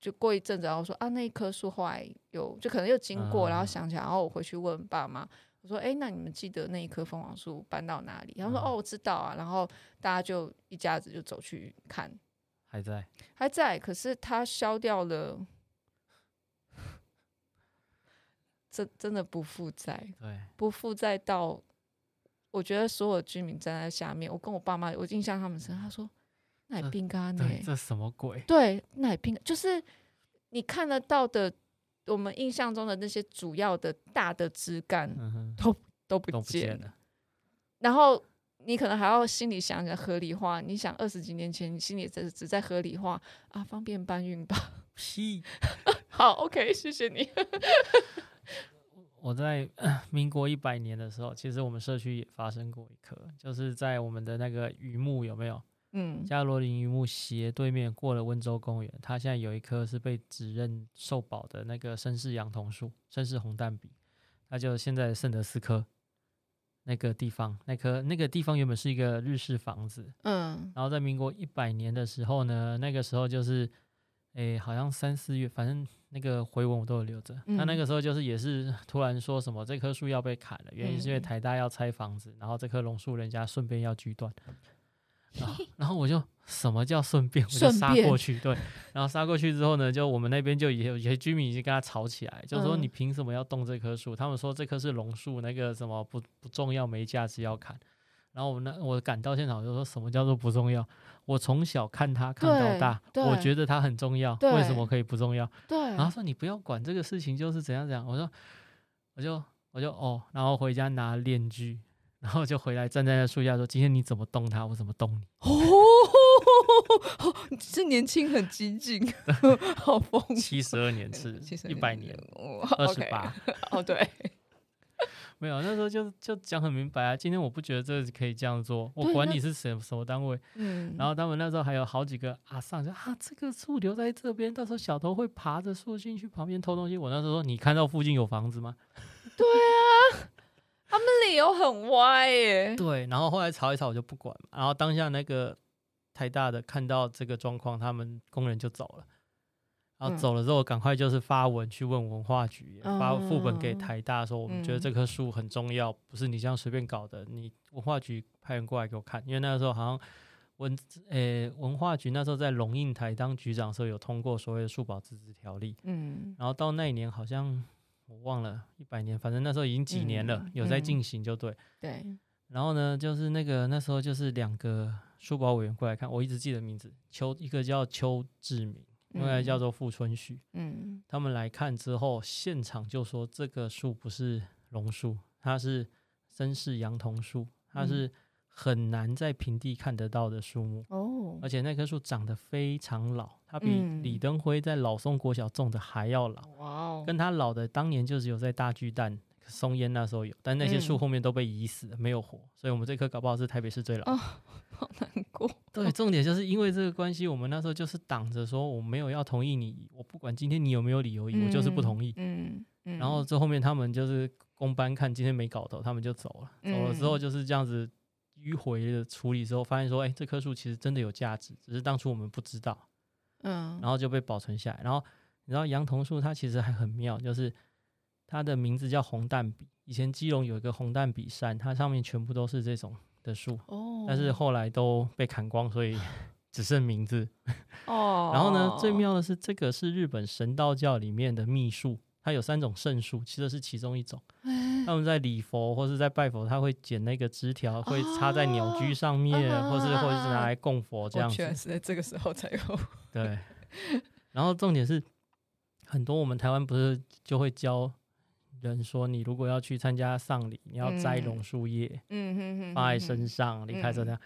A: 就过一阵子，然后说啊，那一棵树后来有，就可能又经过，啊、然后想起来，然后我回去问爸妈，我说，哎，那你们记得那一棵凤凰树搬到哪里？然后说，哦，我知道啊。然后大家就一家子就走去看，
B: 还在，
A: 还在，可是它消掉了。真真的不负债，对，不负债到，我觉得所有居民站在下面，我跟我爸妈，我印象他们说，他说，那也冰干呢，
B: 这什么鬼？
A: 对，那也冰，就是你看得到的，我们印象中的那些主要的大的枝干，嗯、都都不见了。不见了，然后你可能还要心里想想合理化，你想二十几年前，你心里只只在合理化啊，方便搬运吧。
B: 屁，<laughs>
A: 好，OK，谢谢你。<laughs>
B: 我在 <clears throat> 民国一百年的时候，其实我们社区也发生过一棵，就是在我们的那个榆木有没有？嗯，加罗林榆木斜对面过了温州公园，它现在有一棵是被指认受保的那个绅士杨桐树，绅士红蛋笔，它就现在圣德斯科那个地方，那棵那个地方原本是一个日式房子，嗯，然后在民国一百年的时候呢，那个时候就是，诶，好像三四月，反正。那个回文我都有留着。他、嗯、那个时候就是也是突然说什么这棵树要被砍了，原因是因为台大要拆房子，然后这棵榕树人家顺便要锯断，然后然后我就什么叫顺便，我就杀过去，对，然后杀过去之后呢，就我们那边就也有些居民已经跟他吵起来，就是说你凭什么要动这棵树？他们说这棵是榕树，那个什么不不重要没价值要砍。然后我那我赶到现场就说什么叫做不重要？我从小看他看到大，我觉得他很重要，为什么可以不重要？对。然后说你不要管这个事情，就是怎样怎样。我说我就我就哦，然后回家拿链锯，然后就回来站在那树下说：今天你怎么动他，我怎么动你。哦，
A: 哦，<laughs> 是年轻很激进，好疯。
B: 七十二年次，一百年，二十八。
A: 哦，对。
B: 没有，那时候就就讲很明白啊。今天我不觉得这个可以这样做，我管你是什么什么单位。嗯。然后他们那时候还有好几个阿上就啊，这个树留在这边，到时候小偷会爬着树进去旁边偷东西。我那时候说，你看到附近有房子吗？<laughs>
A: 对啊，他们理由很歪耶。
B: 对，然后后来吵一吵，我就不管。然后当下那个台大的看到这个状况，他们工人就走了。然后走了之后，赶快就是发文去问文化局，嗯、发副本给台大说，我们觉得这棵树很重要，嗯、不是你这样随便搞的。你文化局派人过来给我看，因为那个时候好像文诶、欸、文化局那时候在龙应台当局长的时候有通过所谓的树保自治条例，嗯，然后到那一年好像我忘了一百年，反正那时候已经几年了，嗯、有在进行就对，
A: 对。
B: 然后呢，就是那个那时候就是两个树保委员过来看，我一直记得名字，邱一个叫邱志明。应该叫做富春许，嗯，他们来看之后，现场就说这个树不是榕树，它是绅士杨桐树，它是很难在平地看得到的树木哦，而且那棵树长得非常老，它比李登辉在老松国小种的还要老，哇哦，跟他老的当年就只有在大巨蛋。松烟那时候有，但那些树后面都被移死了，没有活，所以我们这棵搞不好是台北市最老。哦，
A: 好难过。
B: 对，重点就是因为这个关系，我们那时候就是挡着说，我没有要同意你，我不管今天你有没有理由，嗯、我就是不同意。嗯，嗯，然后这后面他们就是公班看今天没搞头，他们就走了。走了之后就是这样子迂回的处理之后，发现说，哎、欸，这棵树其实真的有价值，只是当初我们不知道。嗯，然后就被保存下来。然后你知道杨桐树它其实还很妙，就是。它的名字叫红蛋笔，以前基隆有一个红蛋笔山，它上面全部都是这种的树，哦、但是后来都被砍光，所以 <laughs> 只剩名字。哦，<laughs> 然后呢，最妙的是这个是日本神道教里面的秘术，它有三种圣树，其实是其中一种。欸、他们在礼佛或是在拜佛，他会剪那个枝条，会插在鸟居上面，哦、或是或者是拿来供佛这样子。
A: 确实是在这个时候才有。
B: 对，然后重点是很多我们台湾不是就会教。人说，你如果要去参加丧礼，你要摘榕树叶，嗯哼哼，放在身上，离开这样。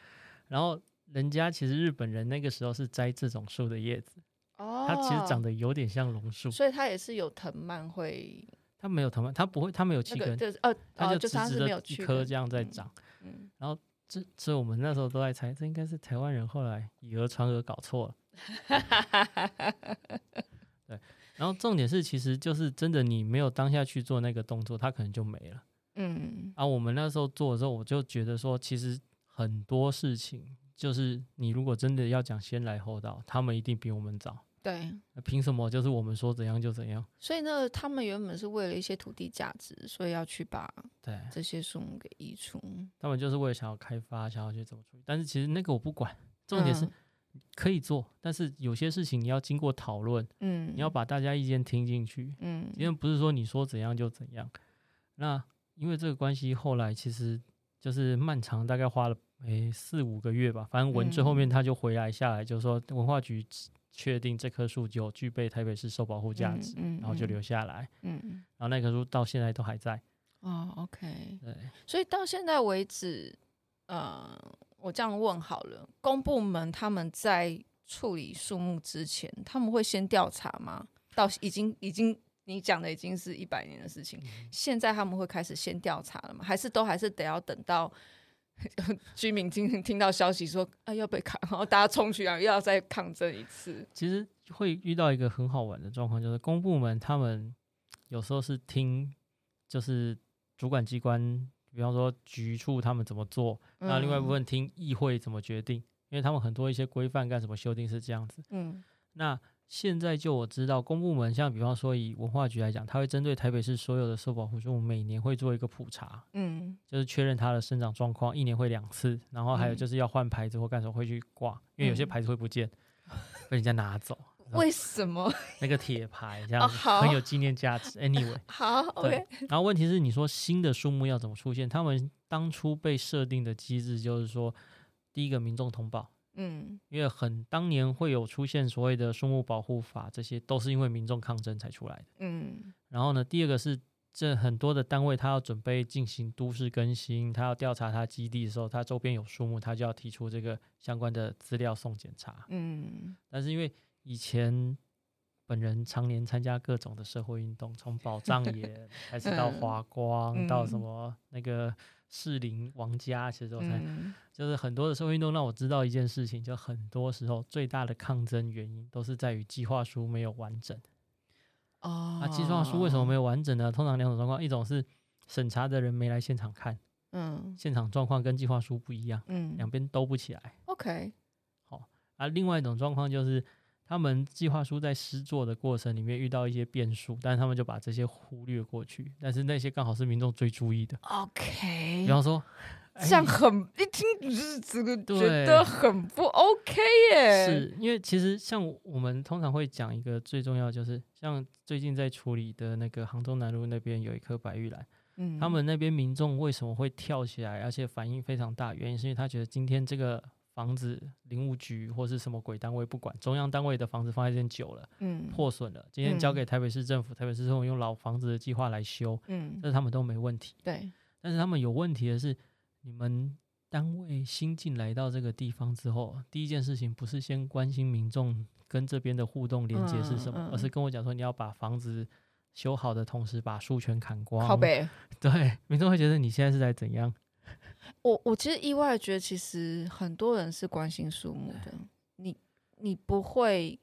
B: 然后人家其实日本人那个时候是摘这种树的叶子，哦，它其实长得有点像榕树，
A: 所以它也是有藤蔓会。
B: 它没有藤蔓，它不会，它没有气根，
A: 就是呃，
B: 它就直直的一棵这样在长。嗯，然后这这我们那时候都在猜，这应该是台湾人后来以讹传讹搞错了。对。<laughs> 然后重点是，其实就是真的，你没有当下去做那个动作，它可能就没了。嗯，啊，我们那时候做的时候，我就觉得说，其实很多事情，就是你如果真的要讲先来后到，他们一定比我们早。
A: 对，
B: 凭什么就是我们说怎样就怎样？
A: 所以呢，他们原本是为了一些土地价值，所以要去把对这些树木给移除。
B: 他们就是为了想要开发，想要去怎么处理。但是其实那个我不管，重点是。嗯可以做，但是有些事情你要经过讨论，嗯，你要把大家意见听进去，嗯，因为不是说你说怎样就怎样。那因为这个关系，后来其实就是漫长，大概花了诶四五个月吧。反正文最后面他就回来下来，就是说文化局确定这棵树就具备台北市受保护价值，嗯，然后就留下来，嗯，然后那棵树到现在都还在。
A: 哦，OK，对，所以到现在为止，呃。我这样问好了，公部门他们在处理树木之前，他们会先调查吗？到已经已经你讲的已经是一百年的事情，嗯、现在他们会开始先调查了吗？还是都还是得要等到 <laughs> 居民今天听到消息说啊要被砍，然后大家冲去啊又要再抗争一次？
B: 其实会遇到一个很好玩的状况，就是公部门他们有时候是听，就是主管机关。比方说局处他们怎么做，那另外一部分听议会怎么决定，嗯、因为他们很多一些规范干什么修订是这样子。嗯，那现在就我知道公部门，像比方说以文化局来讲，他会针对台北市所有的社保护树木，每年会做一个普查，嗯，就是确认它的生长状况，一年会两次，然后还有就是要换牌子或干什么会去挂，因为有些牌子会不见，嗯、<laughs> 被人家拿走。
A: 为什么 <laughs>
B: 那个铁牌这样子很有纪念价值？<laughs> Anyway，
A: 好，OK。
B: 然后问题是，你说新的树木要怎么出现？他们当初被设定的机制就是说，第一个民众通报，嗯，因为很当年会有出现所谓的树木保护法，这些都是因为民众抗争才出来的，嗯。然后呢，第二个是这很多的单位，他要准备进行都市更新，他要调查他基地的时候，他周边有树木，他就要提出这个相关的资料送检查。
A: 嗯，
B: 但是因为以前本人常年参加各种的社会运动，从宝藏岩 <laughs> 还是到华光，嗯、到什么那个士林王家，其实我才、嗯、就是很多的社会运动让我知道一件事情，就很多时候最大的抗争原因都是在于计划书没有完整。
A: 哦，
B: 那，计划书为什么没有完整呢？通常两种状况，一种是审查的人没来现场看，
A: 嗯，
B: 现场状况跟计划书不一样，
A: 嗯，
B: 两边都不起来。
A: OK，
B: 好，啊，另外一种状况就是他们计划书在施作的过程里面遇到一些变数，但是他们就把这些忽略过去，但是那些刚好是民众最注意的。
A: OK，
B: 比方说。
A: 这样很一听就是这个觉得很不 OK 耶，
B: 是因为其实像我们通常会讲一个最重要就是像最近在处理的那个杭州南路那边有一棵白玉兰，
A: 嗯，
B: 他们那边民众为什么会跳起来，而且反应非常大，原因是因为他觉得今天这个房子林务局或是什么鬼单位不管，中央单位的房子放在这边久了，
A: 嗯，
B: 破损了，今天交给台北市政府，台北市政府用老房子的计划来修，
A: 嗯，
B: 这他们都没问题，
A: 对，
B: 但是他们有问题的是。你们单位新进来到这个地方之后，第一件事情不是先关心民众跟这边的互动连接是什么，嗯嗯、而是跟我讲说你要把房子修好的同时把树全砍光。
A: 靠北。
B: 对，民众会觉得你现在是在怎样？<laughs>
A: 我我其实意外觉得，其实很多人是关心树木的。你你不会，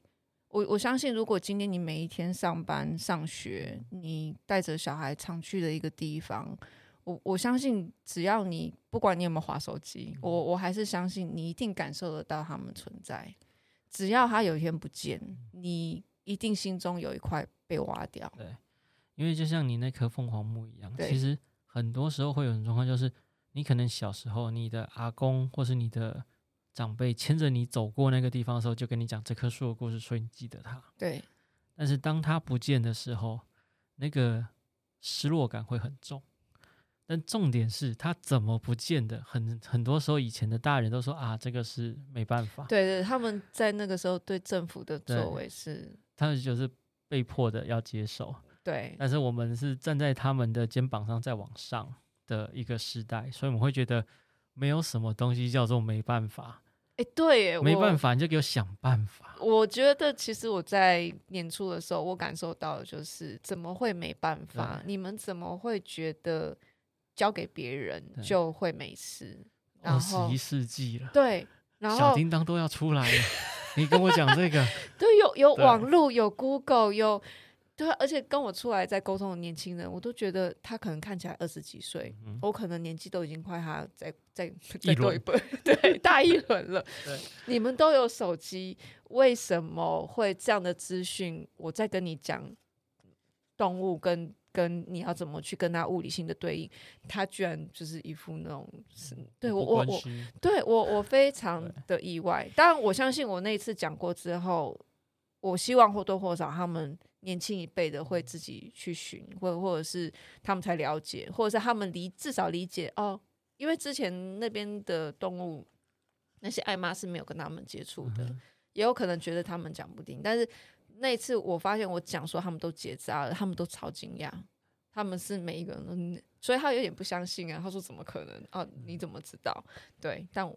A: 我我相信，如果今天你每一天上班上学，你带着小孩常去的一个地方。我我相信，只要你不管你有没有划手机，我我还是相信你一定感受得到他们存在。只要他有一天不见，你一定心中有一块被挖掉。
B: 对，因为就像你那棵凤凰木一样，
A: 对
B: 其实很多时候会有种状况，就是你可能小时候你的阿公或是你的长辈牵着你走过那个地方的时候，就跟你讲这棵树的故事，所以你记得它。
A: 对，
B: 但是当它不见的时候，那个失落感会很重。但重点是它怎么不见的？很很多时候，以前的大人都说啊，这个是没办法。
A: 对对，他们在那个时候对政府的作为是，
B: 他们就是被迫的要接受。
A: 对，
B: 但是我们是站在他们的肩膀上再往上的一个时代，所以我们会觉得没有什么东西叫做没办法。
A: 哎，对耶，
B: 没办法，你就给我想办法。
A: 我觉得其实我在年初的时候，我感受到的就是怎么会没办法？你们怎么会觉得？交给别人就会没事。
B: 二十一世纪了，
A: 对，然后
B: 小叮当都要出来了。你跟我讲这个，<laughs>
A: 对，有有网络，有 Google，有对，而且跟我出来在沟通的年轻人，我都觉得他可能看起来二十几岁，嗯、我可能年纪都已经快他再再再多一辈，对，大一轮了。<laughs> 你们都有手机，为什么会这样的资讯？我在跟你讲动物跟。跟你要怎么去跟他物理性的对应，他居然就是一副那种是，对我我我，对我我非常的意外。当然，我相信我那一次讲过之后，我希望或多或少他们年轻一辈的会自己去寻，或或者是他们才了解，或者是他们理至少理解哦，因为之前那边的动物那些爱妈是没有跟他们接触的，也有可能觉得他们讲不定，但是。那一次我发现我讲说他们都结扎了，他们都超惊讶，他们是每一个人都，所以他有点不相信啊。他说怎么可能啊？你怎么知道？对，但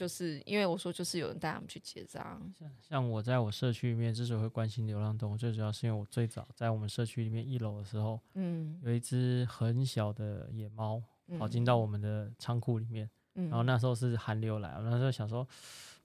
A: 就是因为我说就是有人带他们去结扎。
B: 像像我在我社区里面之所以会关心流浪动物，最主要是因为我最早在我们社区里面一楼的时候，
A: 嗯，
B: 有一只很小的野猫跑进到我们的仓库里面，
A: 嗯，
B: 然后那时候是寒流来，我那时候想说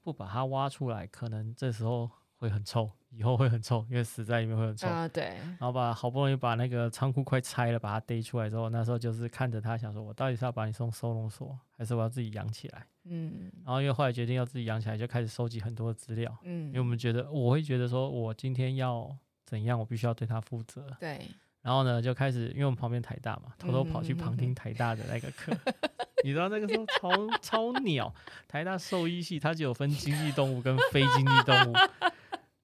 B: 不把它挖出来，可能这时候。会很臭，以后会很臭，因为死在里面会很臭。
A: 啊，对。
B: 然后把好不容易把那个仓库快拆了，把它逮出来之后，那时候就是看着他，想说我到底是要把你送收容所，还是我要自己养起来？
A: 嗯。
B: 然后因为后来决定要自己养起来，就开始收集很多的资料。
A: 嗯。
B: 因为我们觉得，我会觉得说，我今天要怎样，我必须要对他负责。
A: 对。
B: 然后呢，就开始，因为我们旁边台大嘛，偷偷跑去旁听台大的那个课。<laughs> 你知道那个时候超超鸟，台大兽医系它就有分经济动物跟非经济动物。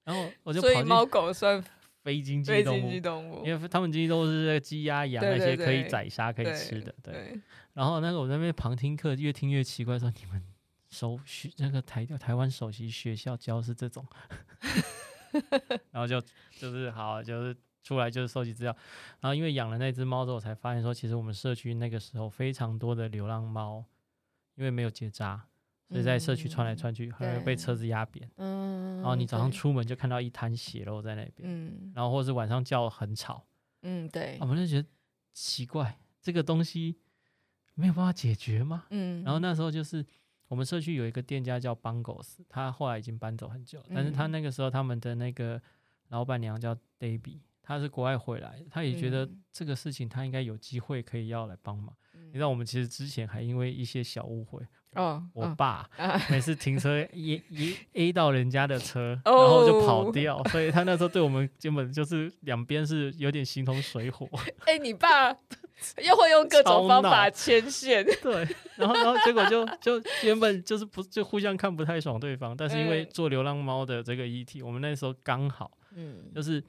B: 然后我就跑，所以
A: 猫狗算
B: 非经济动，动物，因为他们经济动物是鸡鸭羊那些可以宰杀可以吃的，对。然后那个我在那边旁听课，越听越奇怪，说你们首学那个台台湾首席学校教是这种，<laughs> 然后就就是好，就是出来就是收集资料。然后因为养了那只猫之后，我才发现说，其实我们社区那个时候非常多的流浪猫，因为没有结扎，所以在社区穿来穿去，很容易被车子压扁。嗯，然后你早上出门就看到一滩血肉在那边。嗯，然后或是晚上叫很吵。
A: 嗯，对。
B: 我们就觉得奇怪，这个东西没有办法解决吗？嗯，然后那时候就是。我们社区有一个店家叫 Bungles，他后来已经搬走很久，但是他那个时候他们的那个老板娘叫 Debbie，他是国外回来，她也觉得这个事情她应该有机会可以要来帮忙。你知道我们其实之前还因为一些小误会，哦，我爸 <laughs> 每次停车一一 A 到人家的车，然后就跑掉，所以他那时候对我们根本就是两边是有点形同水火。<laughs>
A: 哎，你爸。又会用各种方法牵线，<laughs>
B: 对，然后然后结果就就原本就是不就互相看不太爽对方，但是因为做流浪猫的这个议题，我们那时候刚好，嗯，就是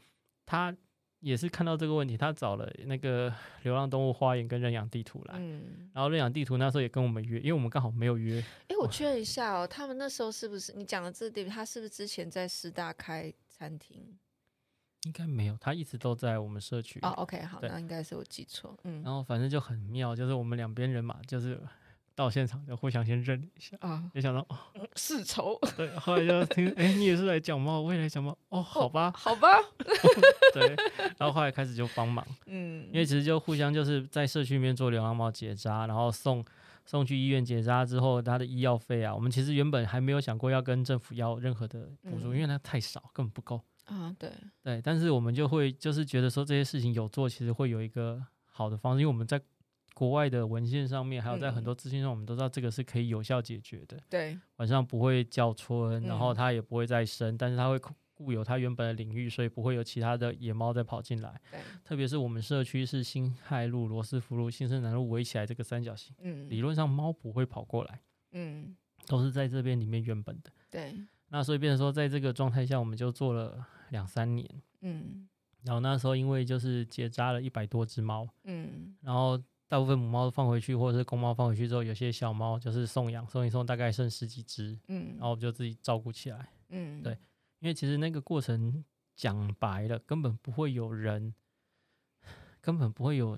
B: 他也是看到这个问题，他找了那个流浪动物花园跟认养地图来，嗯，然后认养地图那时候也跟我们约，因为我们刚好没有约。
A: 哎，我确认一下哦，他们那时候是不是你讲的这个地方，他是不是之前在师大开餐厅？
B: 应该没有，他一直都在我们社区。
A: 哦，OK，好，那应该是我记错。嗯，
B: 然后反正就很妙，就是我们两边人嘛，就是到现场就互相先认一下啊，没想到哦，
A: 世仇。<laughs>
B: 对，后来就听，哎，你也是来讲猫，我也来讲猫。哦，好吧，
A: 好吧。<laughs>
B: 对，然后后来开始就帮忙，嗯，因为其实就互相就是在社区里面做流浪猫结扎，然后送送去医院结扎之后，他的医药费啊，我们其实原本还没有想过要跟政府要任何的补助，因为那太少，根本不够。
A: 啊，对
B: 对，但是我们就会就是觉得说这些事情有做，其实会有一个好的方式，因为我们在国外的文献上面，还有在很多资讯上，我们都知道这个是可以有效解决的。
A: 对，
B: 晚上不会叫春，然后它也不会再生，但是它会固有它原本的领域，所以不会有其他的野猫再跑进来。对，特别是我们社区是辛亥路、罗斯福路、新生南路围起来这个三角形，嗯，理论上猫不会跑过来，嗯，都是在这边里面原本的。
A: 对。
B: 那所以变成说，在这个状态下，我们就做了两三年，嗯，然后那时候因为就是结扎了一百多只猫，嗯，然后大部分母猫放回去，或者是公猫放回去之后，有些小猫就是送养，送一送大概剩十几只，嗯，然后我们就自己照顾起来，嗯，对，因为其实那个过程讲白了，根本不会有人，根本不会有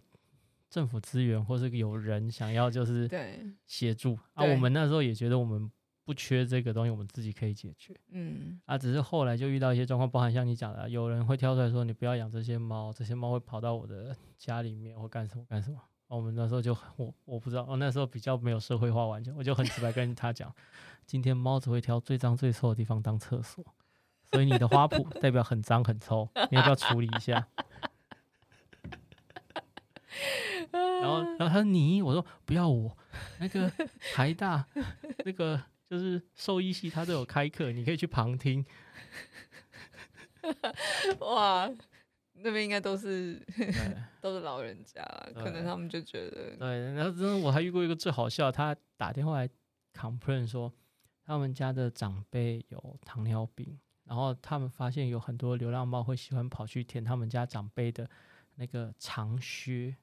B: 政府资源，或是有人想要就是对协助，啊，我们那时候也觉得我们。不缺这个东西，我们自己可以解决。嗯，啊，只是后来就遇到一些状况，包含像你讲的，有人会跳出来说，你不要养这些猫，这些猫会跑到我的家里面或干什么干什么。我们那时候就我我不知道，我那时候比较没有社会化完全，我就很直白跟他讲，今天猫只会挑最脏最臭的地方当厕所，所以你的花圃代表很脏很臭，你要不要处理一下？<laughs> 然后然后他说你，我说不要我，那个台大那个。就是兽医系，他都有开课，你可以去旁听。<laughs>
A: 哇，那边应该都是 <laughs> 都是老人家，可能他们就觉得
B: 对。然后真的我还遇过一个最好笑，他打电话来 complain 说，他们家的长辈有糖尿病，然后他们发现有很多流浪猫会喜欢跑去舔他们家长辈的那个长靴，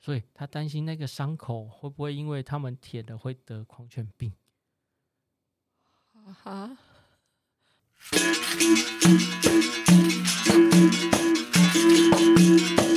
B: 所以他担心那个伤口会不会因为他们舔了会得狂犬病。哈。thank you